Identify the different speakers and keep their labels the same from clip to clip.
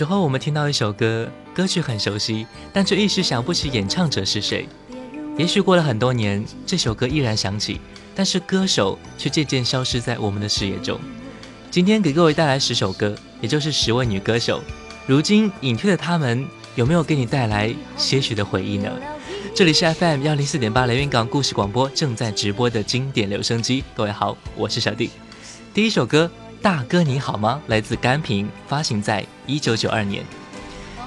Speaker 1: 时候我们听到一首歌。歌曲很熟悉，但却一时想不起演唱者是谁。也许过了很多年，这首歌依然响起，但是歌手却渐渐消失在我们的视野中。今天给各位带来十首歌，也就是十位女歌手。如今隐退的她们，有没有给你带来些许的回忆呢？这里是 FM 幺零四点八雷云港故事广播正在直播的经典留声机。各位好，我是小弟。第一首歌《大哥你好吗》来自甘平，发行在一九九二年。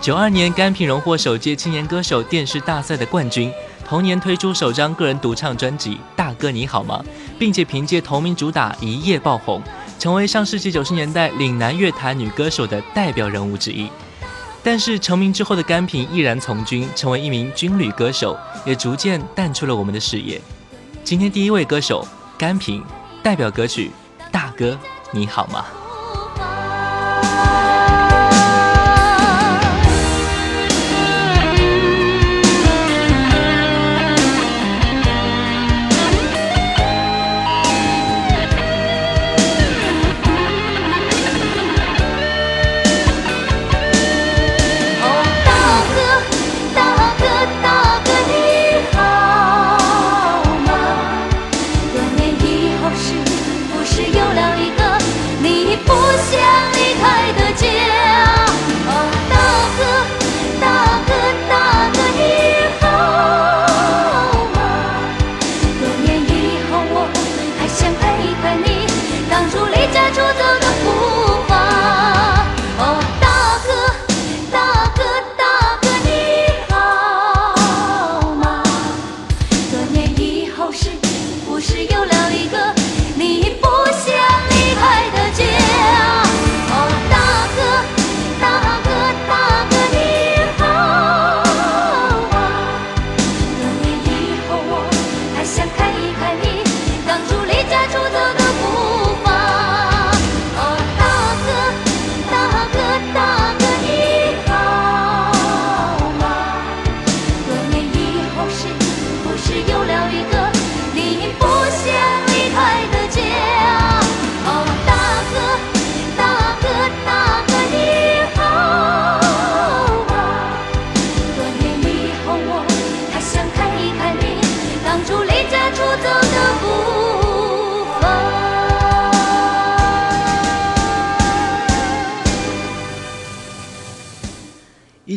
Speaker 1: 九二年，甘平荣获首届青年歌手电视大赛的冠军。同年推出首张个人独唱专辑《大哥你好吗》，并且凭借同名主打一夜爆红，成为上世纪九十年代岭南乐坛女歌手的代表人物之一。但是成名之后的甘平毅然从军，成为一名军旅歌手，也逐渐淡出了我们的视野。今天第一位歌手甘平，代表歌曲《大哥你好吗》。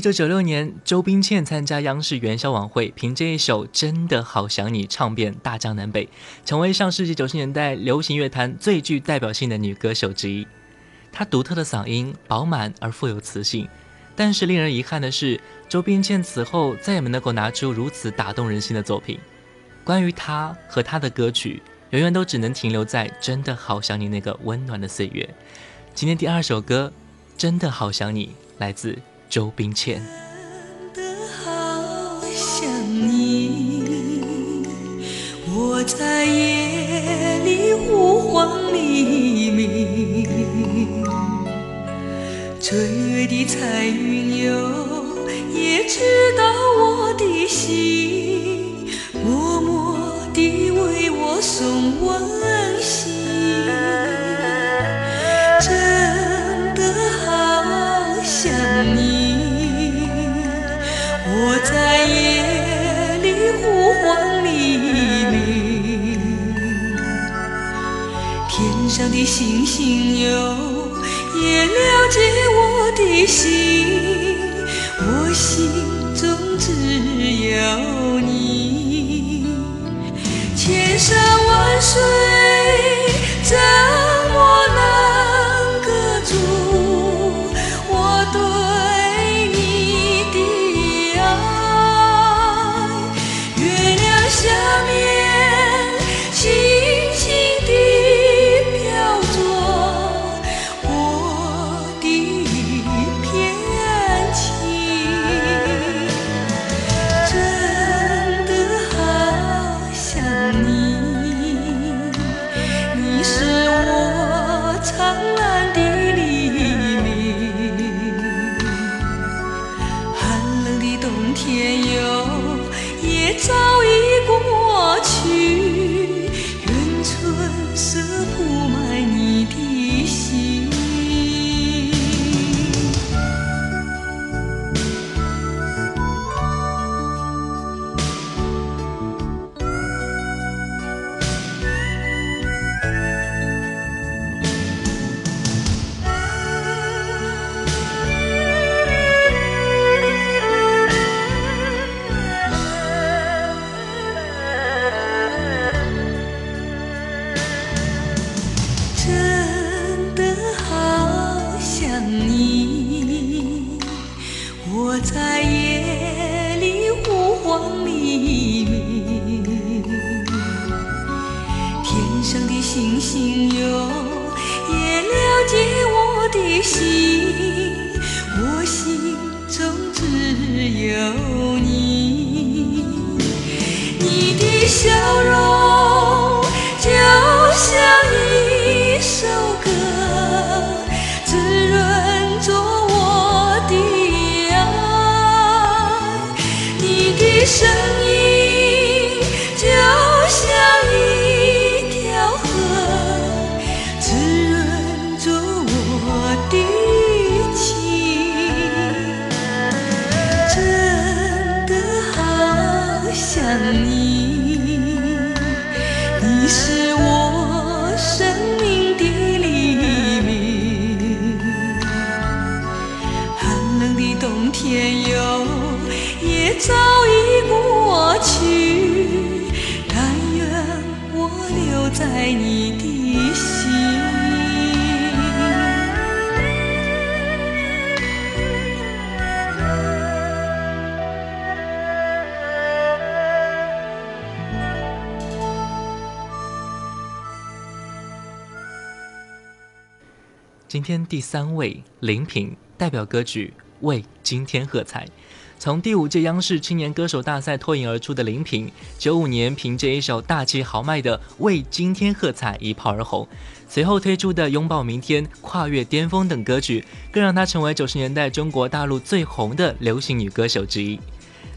Speaker 1: 九九六年，周冰倩参加央视元宵晚会，凭这一首《真的好想你》唱遍大江南北，成为上世纪九十年代流行乐坛最具代表性的女歌手之一。她独特的嗓音饱满而富有磁性，但是令人遗憾的是，周冰倩此后再也没能够拿出如此打动人心的作品。关于她和她的歌曲，永远都只能停留在《真的好想你》那个温暖的岁月。今天第二首歌《真的好想你》来自。周冰倩。
Speaker 2: 真的好想你，我在夜里呼唤黎明，追月的彩云哟，也知道我的心，默默地为我送温馨。的星星哟，也了解我的心，我心中只有你。千山万水
Speaker 1: 今天第三位林品代表歌曲《为今天喝彩》。从第五届央视青年歌手大赛脱颖而出的林品，九五年凭借一首大气豪迈的《为今天喝彩》一炮而红，随后推出的《拥抱明天》《跨越巅峰》等歌曲，更让她成为九十年代中国大陆最红的流行女歌手之一。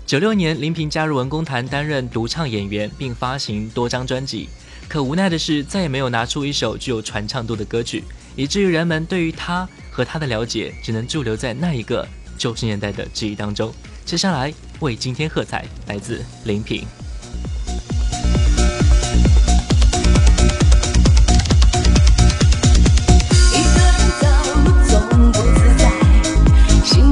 Speaker 1: 九六年，林萍加入文工团担任独唱演员，并发行多张专辑。可无奈的是，再也没有拿出一首具有传唱度的歌曲，以至于人们对于他和他的了解只能驻留在那一个九十年代的记忆当中。接下来为今天喝彩，来自林品。
Speaker 3: 一个人走总不自在，心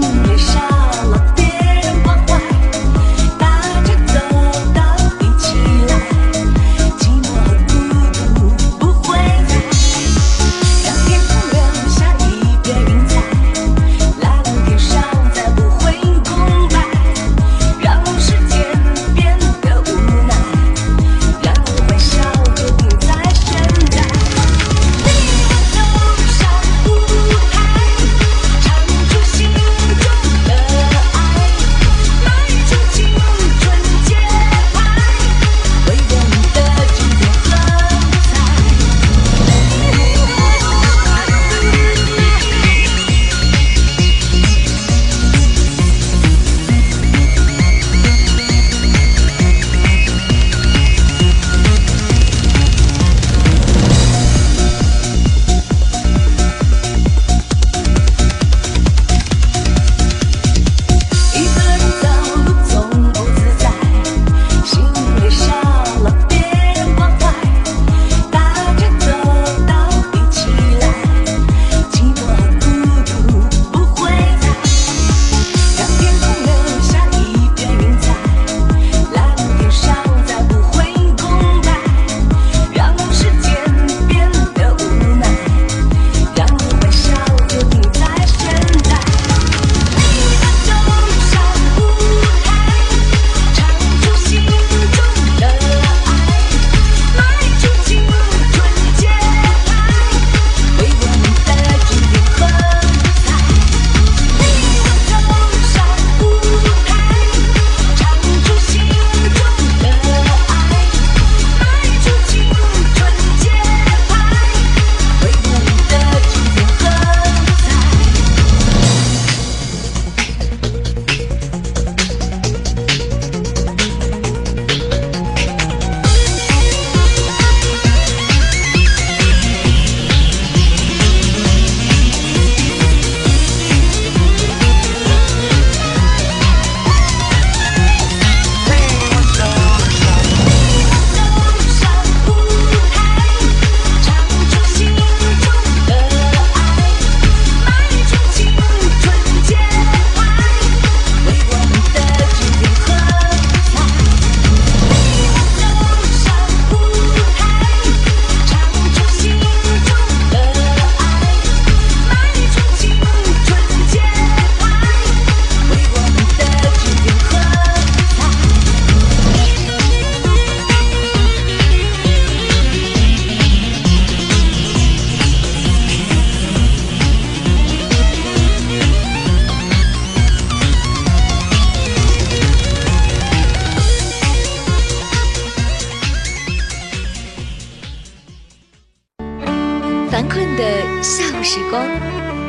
Speaker 3: 时
Speaker 4: 光，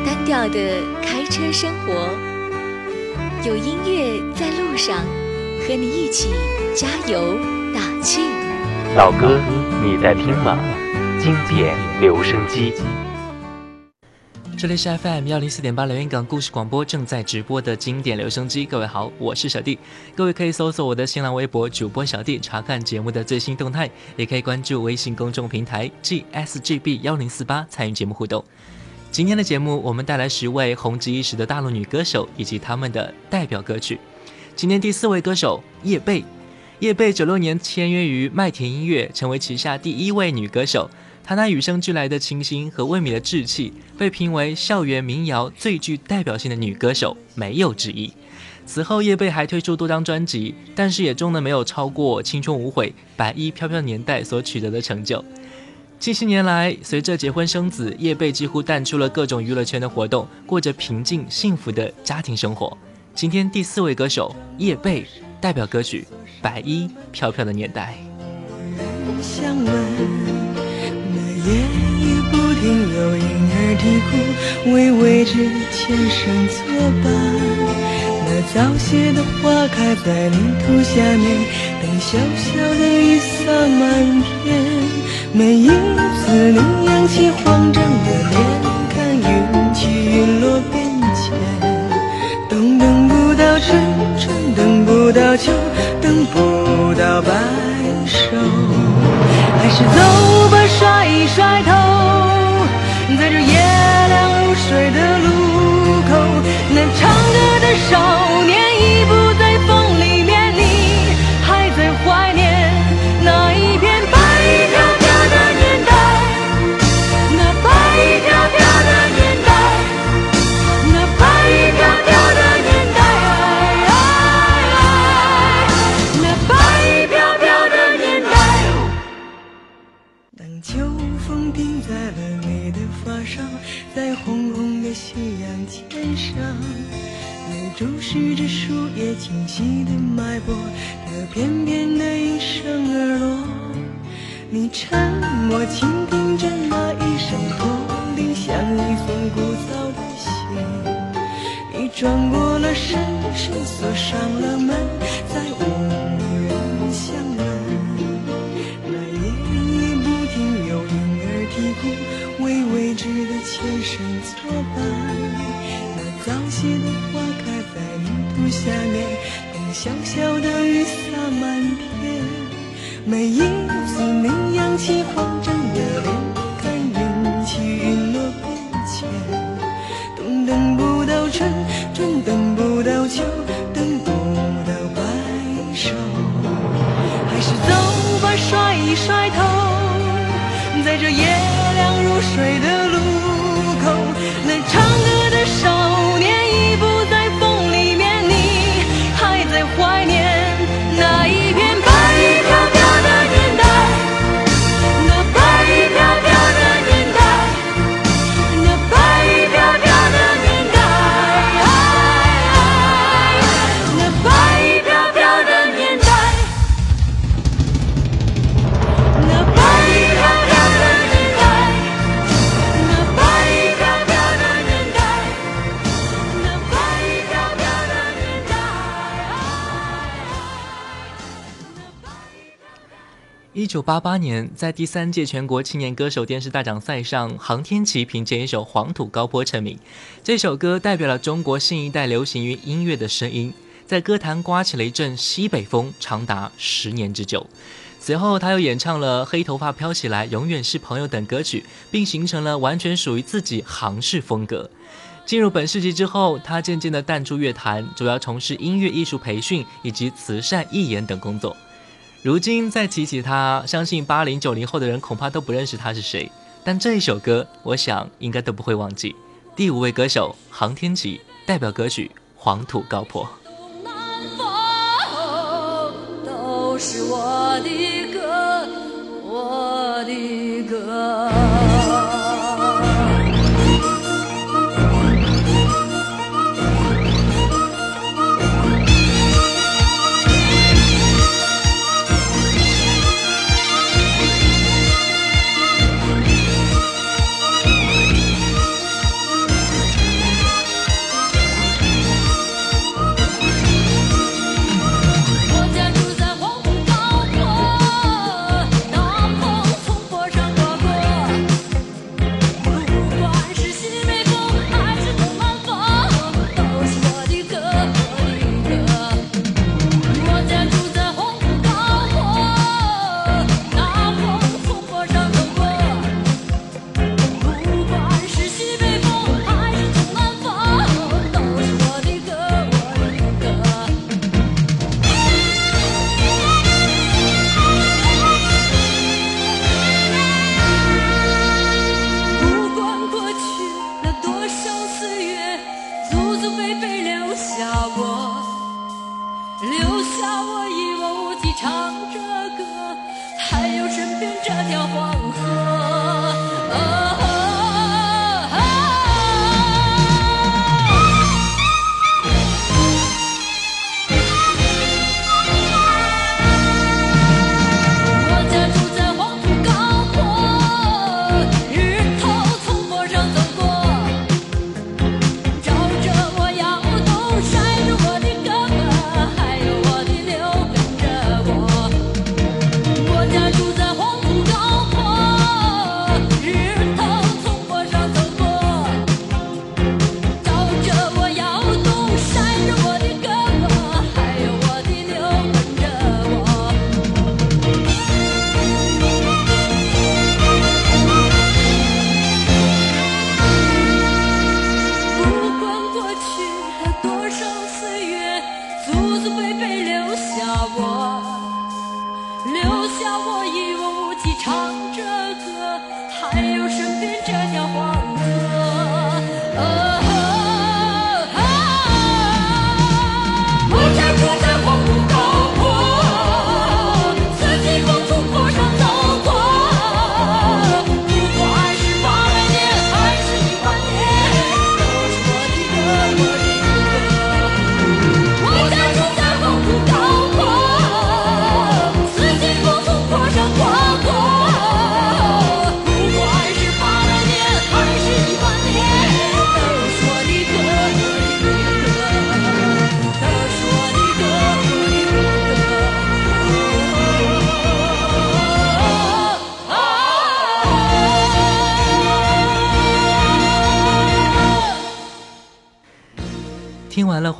Speaker 4: 单调的开车生活，有音乐在路上，和你一起加油打气。
Speaker 5: 老哥，你在听吗？经典留声机。
Speaker 1: 这里是 FM 幺零四点八连云港故事广播正在直播的经典留声机，各位好，我是小弟。各位可以搜索我的新浪微博主播小弟，查看节目的最新动态，也可以关注微信公众平台 GSGB 幺零四八参与节目互动。今天的节目，我们带来十位红极一时的大陆女歌手以及她们的代表歌曲。今天第四位歌手叶蓓，叶蓓九六年签约于麦田音乐，成为旗下第一位女歌手。她那与生俱来的清新和未泯的稚气，被评为校园民谣最具代表性的女歌手，没有之一。此后，叶蓓还推出多张专辑，但是也终能没有超过《青春无悔》《白衣飘飘年代》所取得的成就。近些年来，随着结婚生子，叶蓓几乎淡出了各种娱乐圈的活动，过着平静幸福的家庭生活。今天第四位歌手叶蓓，代表歌曲《白衣飘飘的年代》。
Speaker 2: 相问，那夜雨不停有婴儿啼哭，为未知前生作伴。那早谢的花开在泥土下面，等小小的雨洒满天。每一起慌张的脸，看云起云落变迁。冬等不到春，春等不到秋，等不到白首，还是走吧，甩一甩头，在这夜凉如水的路口，那唱歌的少转过了身，身锁上了门，再无人相问。那夜雨不停有婴儿啼哭，为未知的前生作伴。那早谢的花开在泥土下面，等小小的雨洒满天。每一次你扬起慌张的脸，
Speaker 1: 八八年，在第三届全国青年歌手电视大奖赛上，航天奇凭借一首《黄土高坡》成名。这首歌代表了中国新一代流行于音乐的声音，在歌坛刮起了一阵西北风，长达十年之久。随后，他又演唱了《黑头发飘起来》《永远是朋友》等歌曲，并形成了完全属于自己行式风格。进入本世纪之后，他渐渐地淡出乐坛，主要从事音乐艺术培训以及慈善义演等工作。如今再提起他，相信八零九零后的人恐怕都不认识他是谁，但这一首歌，我想应该都不会忘记。第五位歌手杭天琪，代表歌曲《黄土高坡》。
Speaker 6: 都是我的歌，我的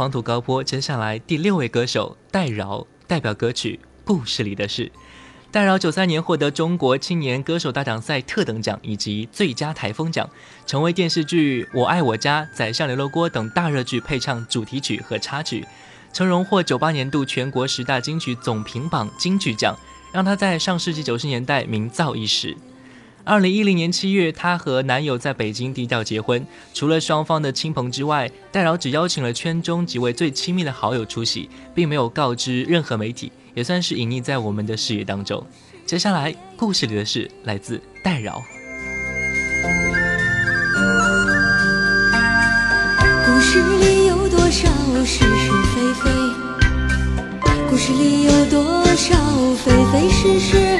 Speaker 3: 土高坡，
Speaker 1: 接下来第六位歌手戴娆代表歌曲《故事里的事》。戴娆九三年获得中国青年歌手大奖赛特等奖以及最佳台风奖，成为电视剧《我爱我家》《宰相刘罗锅》等大热剧配唱主题曲和插曲，曾荣获九八年度全国十大金曲总评榜金曲奖，让她在上世纪九十年代名噪一时。二零一零年七月，她和男友在北京低调结婚。除了双方的亲朋之外，戴娆只邀请了圈中几位最亲密的好友出席，并没有告知任何媒体，也算是隐匿在我们的视野当中。接下来，故事里的事来自戴娆。
Speaker 3: 故事里有多少是是非非？故事里有多少非非是是？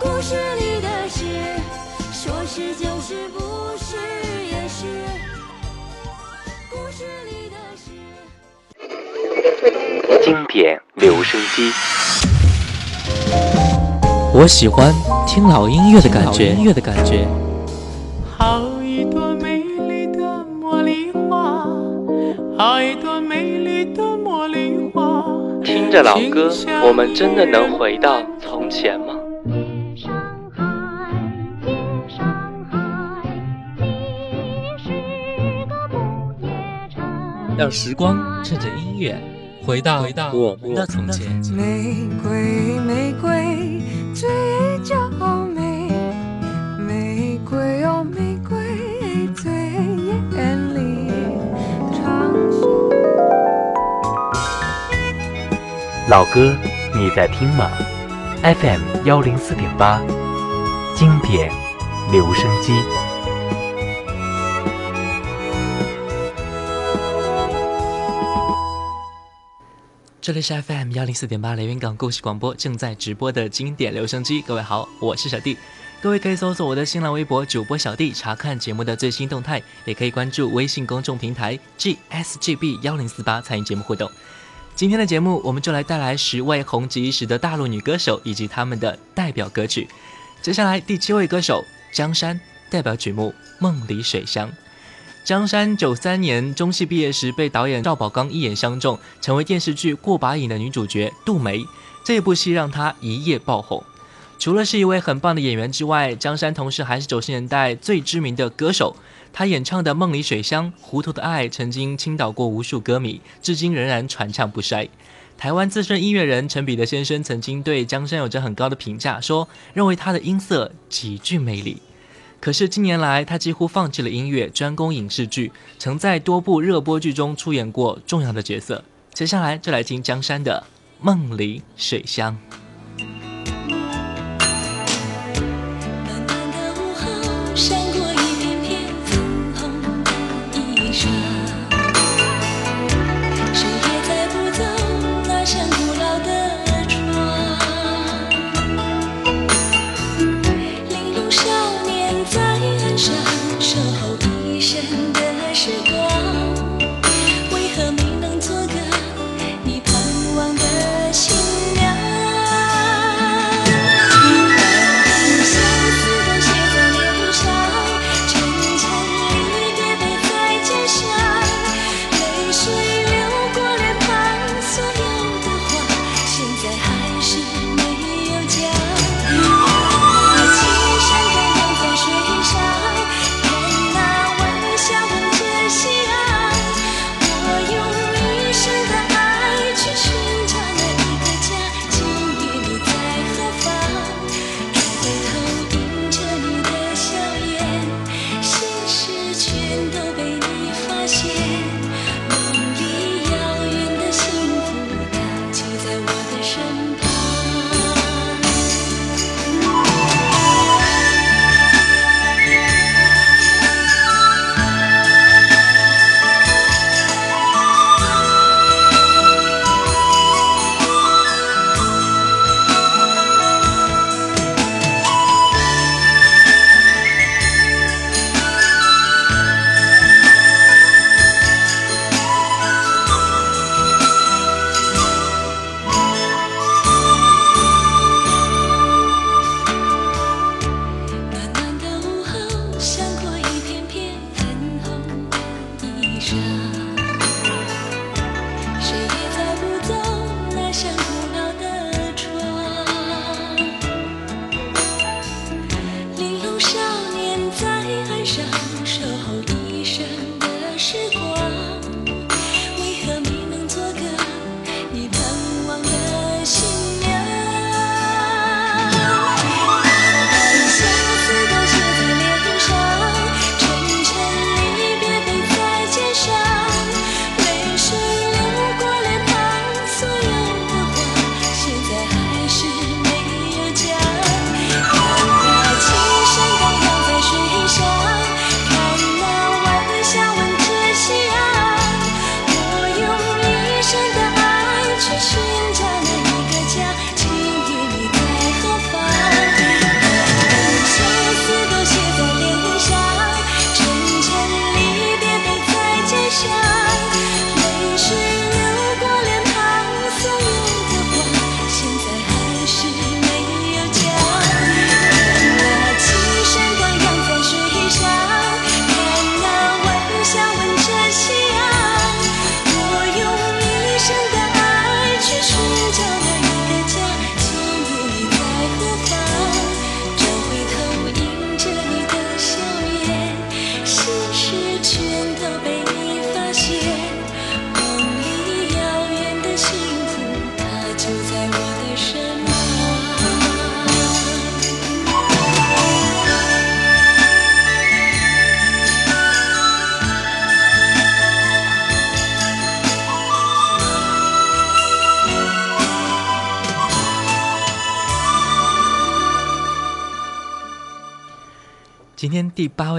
Speaker 3: 故事里的事。说是就是，不是也是。故事里的事。
Speaker 5: 经典留声机，
Speaker 1: 我喜欢听老音乐的感觉，音乐的感觉。
Speaker 7: 好一朵美丽的茉莉花，好一朵美丽的茉莉花。
Speaker 1: 听着老歌，我们真的能回到从前吗？让时光趁着音乐回到回到我们的从前。
Speaker 2: 玫瑰，玫瑰最娇美，玫瑰哦玫瑰最艳丽。长袖
Speaker 5: 老歌你在听吗？FM 幺零四点八，经典留声机。
Speaker 1: 这里是 FM 幺零四点八连云港故事广播正在直播的经典留声机，各位好，我是小弟。各位可以搜索我的新浪微博主播小弟，查看节目的最新动态，也可以关注微信公众平台 GSGB 幺零四八参与节目互动。今天的节目，我们就来带来十位红极一时的大陆女歌手以及她们的代表歌曲。接下来第七位歌手江山，代表曲目《梦里水乡》。江山九三年中戏毕业时，被导演赵宝刚一眼相中，成为电视剧《过把瘾》的女主角杜梅。这部戏让她一夜爆红。除了是一位很棒的演员之外，江山同时还是九十年代最知名的歌手。她演唱的《梦里水乡》《糊涂的爱》曾经倾倒过无数歌迷，至今仍然传唱不衰。台湾资深音乐人陈彼得先生曾经对江山有着很高的评价，说认为她的音色极具魅力。可是近年来，他几乎放弃了音乐，专攻影视剧，曾在多部热播剧中出演过重要的角色。接下来就来听江山的《梦里水乡》。
Speaker 3: 你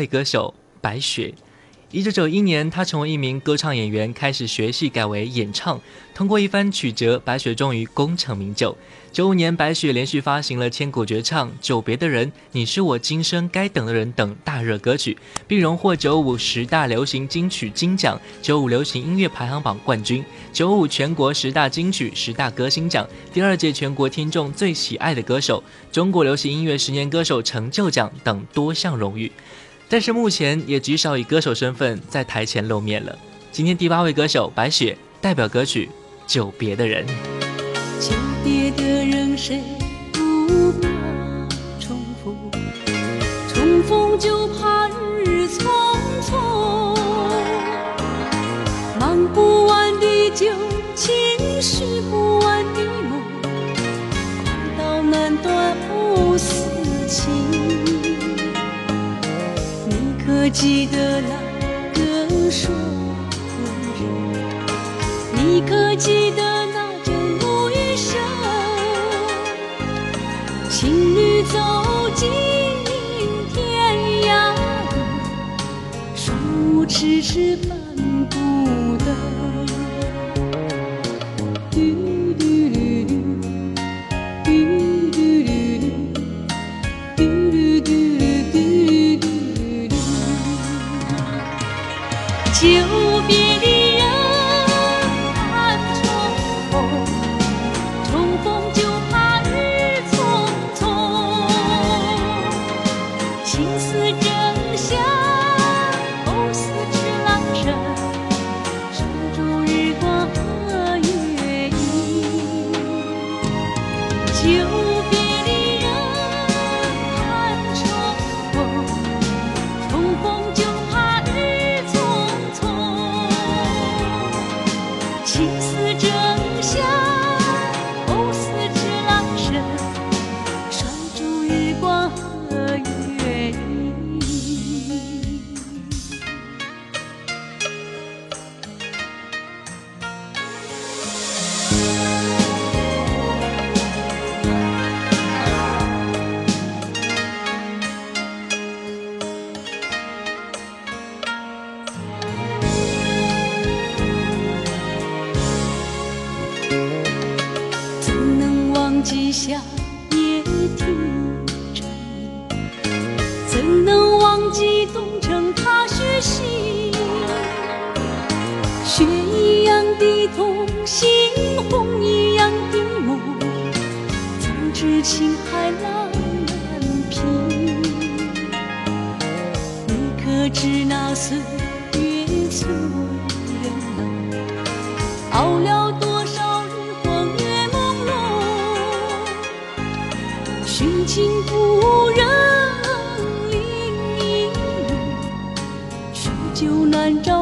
Speaker 1: 歌手白雪，一九九一年，他成为一名歌唱演员，开始学戏改为演唱。通过一番曲折，白雪终于功成名就。九五年，白雪连续发行了千古绝唱《久别的人》《你是我今生该等的人》等大热歌曲，并荣获九五十大流行金曲金奖、九五流行音乐排行榜冠军、九五全国十大金曲十大歌星奖、第二届全国听众最喜爱的歌手、中国流行音乐十年歌手成就奖等多项荣誉。但是目前也极少以歌手身份在台前露面了。今天第八位歌手白雪代表歌曲《久别的人》。
Speaker 3: 久别的人，谁不怕重逢？重逢就怕日匆匆。忙不完的旧情，续不完的梦，狂刀难断藕丝情。可记得那个说的人？你可记得那阵木鱼声？情侣走进天涯路，双痴痴伴不得。可知那岁月催人老？熬了多少日光月朦胧，寻情故人另一路，许久难找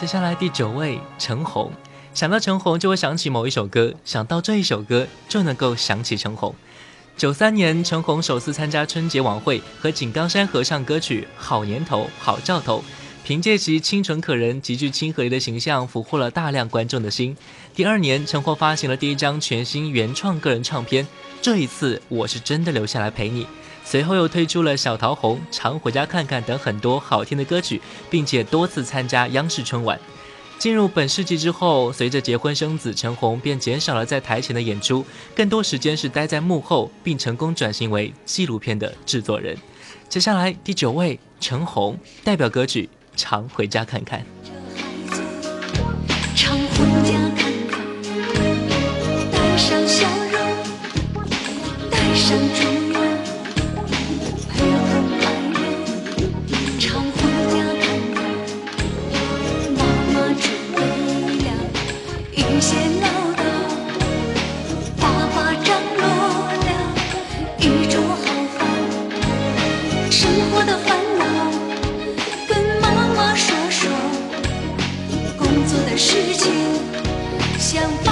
Speaker 1: 接下来第九位陈红，想到陈红就会想起某一首歌，想到这一首歌就能够想起陈红。九三年，陈红首次参加春节晚会，和井冈山合唱歌曲《好年头好兆头》，凭借其清纯可人、极具亲和力的形象，俘获了大量观众的心。第二年，陈红发行了第一张全新原创个人唱片，这一次我是真的留下来陪你。随后又推出了《小桃红》《常回家看看》等很多好听的歌曲，并且多次参加央视春晚。进入本世纪之后，随着结婚生子，陈红便减少了在台前的演出，更多时间是待在幕后，并成功转型为纪录片的制作人。接下来第九位，陈红代表歌曲《常回家看看》。
Speaker 3: 常回家看看，带上笑容，带上作的事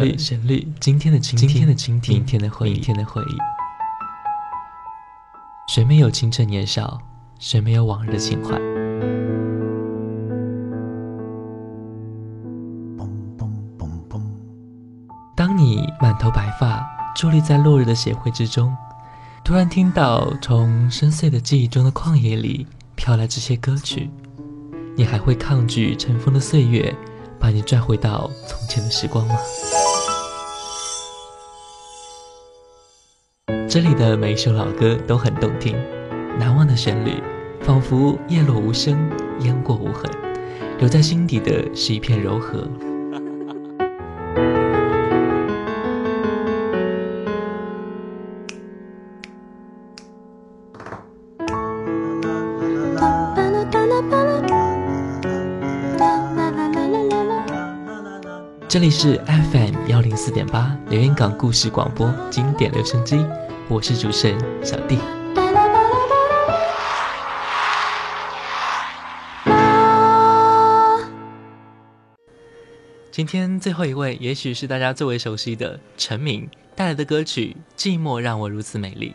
Speaker 1: 昨日的旋律，今天的今今天的今天，明天的回忆，明天的回忆。谁没有青春年少？谁没有往日情怀？当你满头白发，伫立在落日的协会之中，突然听到从深邃的记忆中的旷野里飘来这些歌曲，你还会抗拒尘封的岁月，把你拽回到从前的时光吗？这里的每一首老歌都很动听，难忘的旋律，仿佛叶落无声，烟过无痕，留在心底的是一片柔和。这里是 FM 幺零四点八连云港故事广播经典留声机，我是主持人小弟。今天最后一位，也许是大家最为熟悉的陈明带来的歌曲《寂寞让我如此美丽》。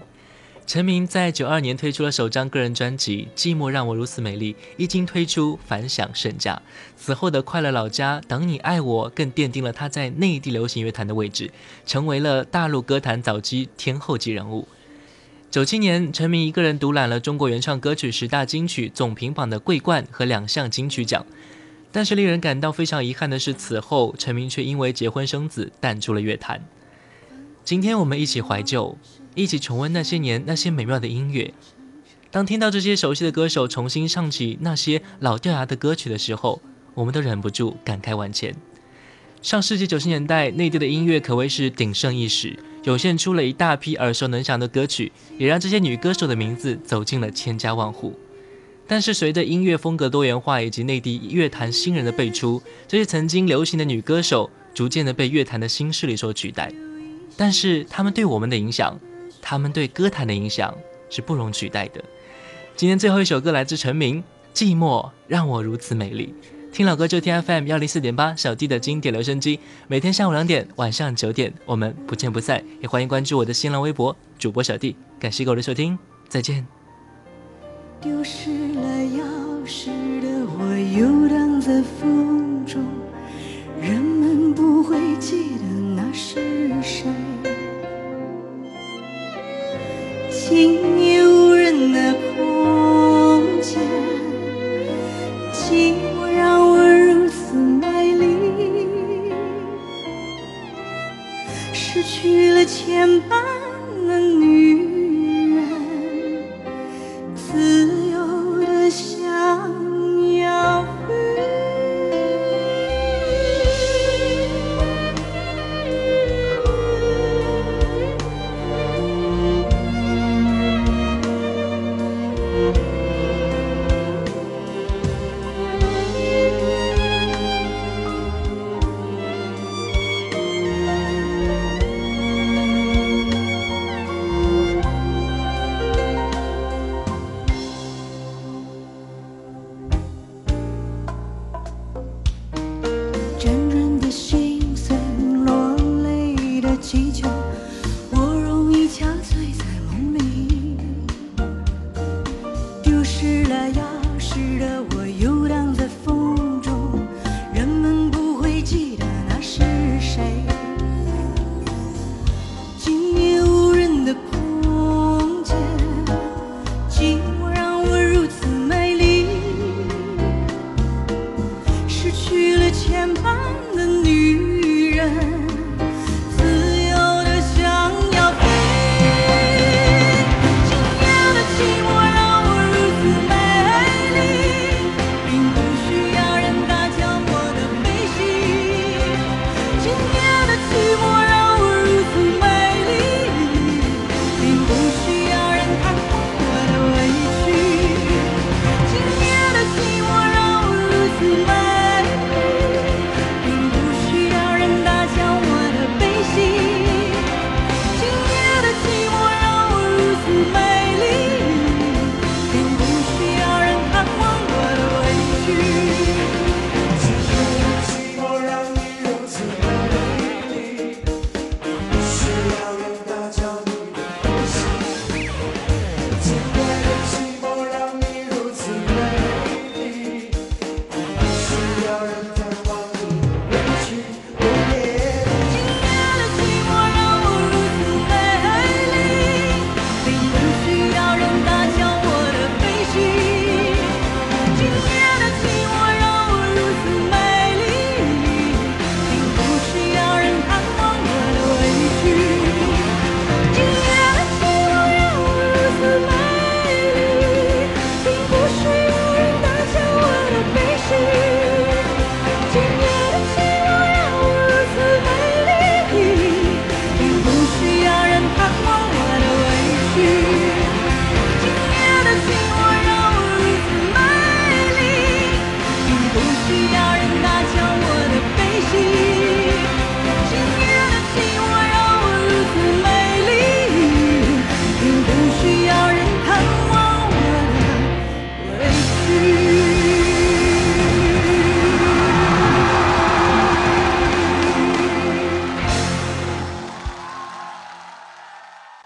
Speaker 1: 陈明在九二年推出了首张个人专辑《寂寞让我如此美丽》，一经推出反响甚佳。此后的《快乐老家》《等你爱我》更奠定了他在内地流行乐坛的位置，成为了大陆歌坛早期天后级人物。九七年，陈明一个人独揽了中国原创歌曲十大金曲总评榜的桂冠和两项金曲奖。但是令人感到非常遗憾的是，此后陈明却因为结婚生子淡出了乐坛。今天我们一起怀旧，一起重温那些年那些美妙的音乐。当听到这些熟悉的歌手重新唱起那些老掉牙的歌曲的时候，我们都忍不住感慨万千。上世纪九十年代，内地的音乐可谓是鼎盛一时，涌现出了一大批耳熟能详的歌曲，也让这些女歌手的名字走进了千家万户。但是随着音乐风格多元化以及内地乐坛新人的辈出，这些曾经流行的女歌手逐渐的被乐坛的新势力所取代。但是他们对我们的影响，他们对歌坛的影响是不容取代的。今天最后一首歌来自陈明，《寂寞让我如此美丽》。听老歌就听 FM 幺零四点八，小弟的经典留声机。每天下午两点，晚上九点，我们不见不散。也欢迎关注我的新浪微博主播小弟。感谢各位的收听，再见。
Speaker 2: 丢失了钥匙的我游荡在风中，人们不会记得那是谁。今夜无人的空间，寂寞让我如此卖力，失去了牵绊。